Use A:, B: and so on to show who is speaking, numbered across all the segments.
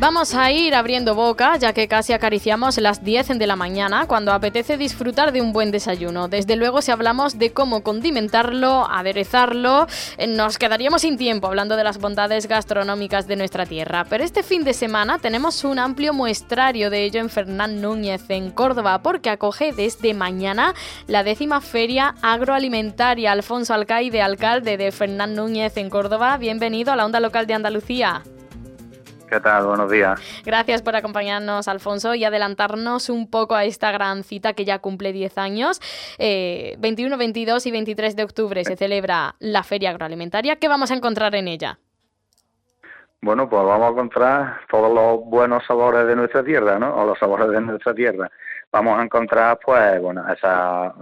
A: Vamos a ir abriendo boca, ya que casi acariciamos las 10 de la mañana, cuando apetece disfrutar de un buen desayuno. Desde luego, si hablamos de cómo condimentarlo, aderezarlo, eh, nos quedaríamos sin tiempo hablando de las bondades gastronómicas de nuestra tierra. Pero este fin de semana tenemos un amplio muestrario de ello en Fernán Núñez, en Córdoba, porque acoge desde mañana la décima feria agroalimentaria. Alfonso Alcaide, alcalde de Fernán Núñez, en Córdoba, bienvenido a la onda local de Andalucía.
B: ¿Qué tal? Buenos días.
A: Gracias por acompañarnos, Alfonso, y adelantarnos un poco a esta gran cita que ya cumple 10 años. 21, eh, 22 y 23 de octubre se celebra la Feria Agroalimentaria. ¿Qué vamos a encontrar en ella?
B: Bueno, pues vamos a encontrar todos los buenos sabores de nuestra tierra, ¿no? O los sabores de nuestra tierra vamos a encontrar pues bueno esa,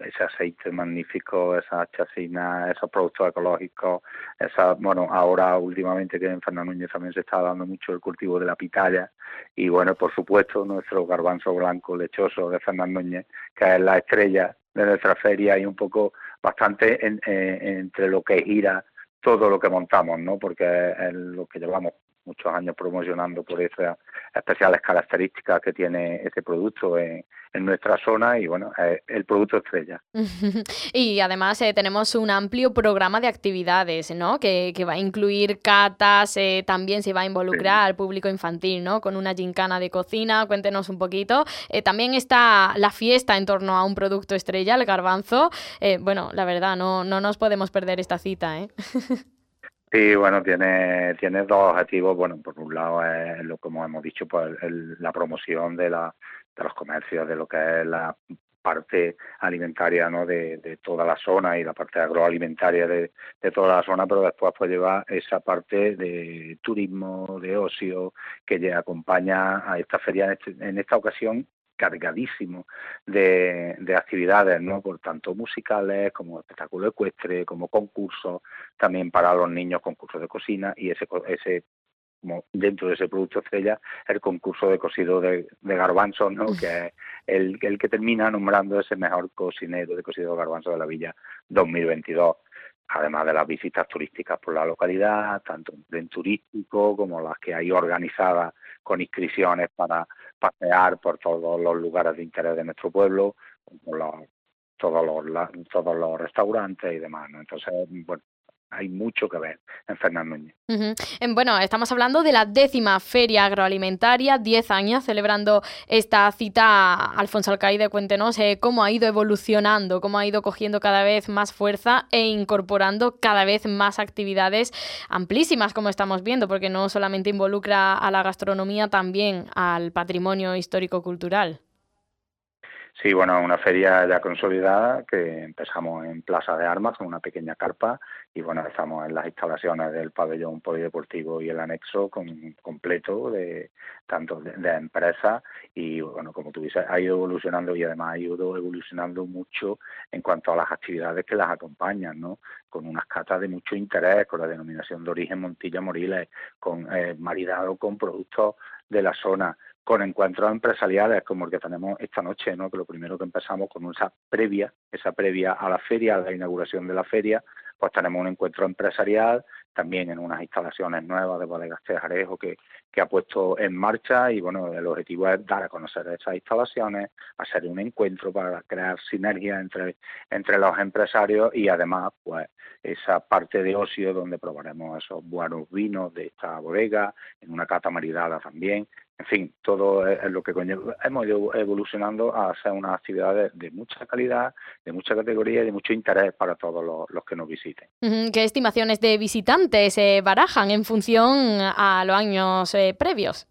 B: ese aceite magnífico esa chacina esos productos ecológicos esa bueno ahora últimamente que en Fernando Núñez también se está dando mucho el cultivo de la pitaya y bueno por supuesto nuestro garbanzo blanco lechoso de Fernando Núñez que es la estrella de nuestra feria y un poco bastante entre lo que gira todo lo que montamos, ¿no? Porque es lo que llevamos muchos años promocionando por esas especiales características que tiene ese producto en, nuestra zona y bueno, el producto estrella.
A: y además eh, tenemos un amplio programa de actividades, ¿no? Que, va a incluir catas, eh, también se va a involucrar al público infantil, ¿no? Con una gincana de cocina, cuéntenos un poquito. Eh, también está la fiesta en torno a un producto estrella, el garbanzo. bueno, la verdad, no, no nos podemos perder esta cita, ¿eh?
B: Sí, bueno, tiene, tiene dos objetivos. Bueno, por un lado es lo como hemos dicho, pues la promoción de, la, de los comercios, de lo que es la parte alimentaria ¿no? de, de toda la zona y la parte agroalimentaria de, de toda la zona, pero después pues lleva esa parte de turismo, de ocio, que acompaña a esta feria en, este, en esta ocasión cargadísimo de, de, actividades, ¿no? Por tanto musicales como espectáculo ecuestre, como concursos, también para los niños concursos de cocina y ese ese como dentro de ese producto estrella el concurso de cocido de, de garbanzos, ¿no? Que es el, el que termina nombrando ese mejor cocinero de cocido de garbanzos de la villa 2022 además de las visitas turísticas por la localidad, tanto en turístico como las que hay organizadas con inscripciones para pasear por todos los lugares de interés de nuestro pueblo, todos los todos los restaurantes y demás. Entonces, bueno, hay mucho que ver en Fernando Núñez.
A: Bueno, estamos hablando de la décima feria agroalimentaria, 10 años celebrando esta cita. Alfonso Alcaide, cuéntenos eh, cómo ha ido evolucionando, cómo ha ido cogiendo cada vez más fuerza e incorporando cada vez más actividades amplísimas, como estamos viendo, porque no solamente involucra a la gastronomía, también al patrimonio histórico-cultural.
B: Sí, bueno, una feria ya consolidada que empezamos en Plaza de Armas con una pequeña carpa y bueno, estamos en las instalaciones del pabellón polideportivo y el anexo con, completo de tanto de, empresas y bueno, como tú dices, ha ido evolucionando y además ha ido evolucionando mucho en cuanto a las actividades que las acompañan, ¿no? Con unas catas de mucho interés, con la denominación de origen Montilla Moriles, con eh, maridado con productos de la zona con encuentros empresariales como el que tenemos esta noche, ¿no? que lo primero que empezamos con esa previa, esa previa a la feria, a la inauguración de la feria, pues tenemos un encuentro empresarial, también en unas instalaciones nuevas de Bodegas Tejarejo que, que ha puesto en marcha y bueno, el objetivo es dar a conocer esas instalaciones, hacer un encuentro para crear sinergia entre, entre los empresarios y además pues esa parte de ocio donde probaremos esos buenos vinos de esta bodega, en una cata maridada también, en fin, todo es lo que Hemos ido evolucionando a hacer una actividad de, mucha calidad, de mucha categoría y de mucho interés para todos los, que nos visiten.
A: ¿Qué estimaciones de visitantes se barajan en función a los años eh, previos?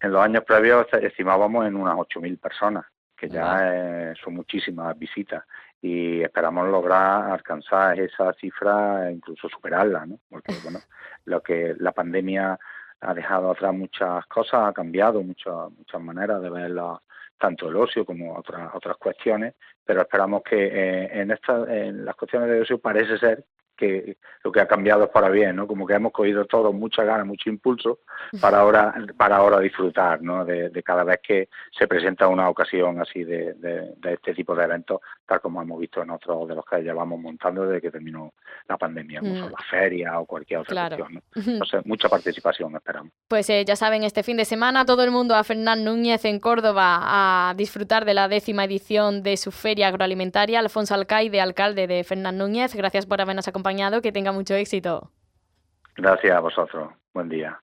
B: En los años previos estimábamos en unas 8.000 personas, que ya son muchísimas visitas y esperamos lograr alcanzar esa cifra e incluso superarla, ¿no? Porque bueno, lo que la pandemia ha dejado atrás muchas cosas, ha cambiado muchas muchas maneras de ver tanto el ocio como otras otras cuestiones, pero esperamos que eh, en estas en las cuestiones de ocio parece ser que lo que ha cambiado es para bien, ¿no? Como que hemos cogido todos mucha ganas, mucho impulso para ahora, para ahora disfrutar, ¿no? De, cada vez que se presenta una ocasión así de, de, este tipo de eventos, tal como hemos visto en otros de los que llevamos montando desde que terminó la pandemia, como son mm. las ferias o cualquier otra cuestión, ¿no? Entonces, mucha participación esperamos.
A: Pues eh, ya saben, este fin de semana todo el mundo a Fernán Núñez en Córdoba a disfrutar de la décima edición de su feria agroalimentaria. Alfonso Alcaide, alcalde de Fernán Núñez, gracias por habernos que tenga mucho éxito.
B: Gracias a vosotros. Buen día.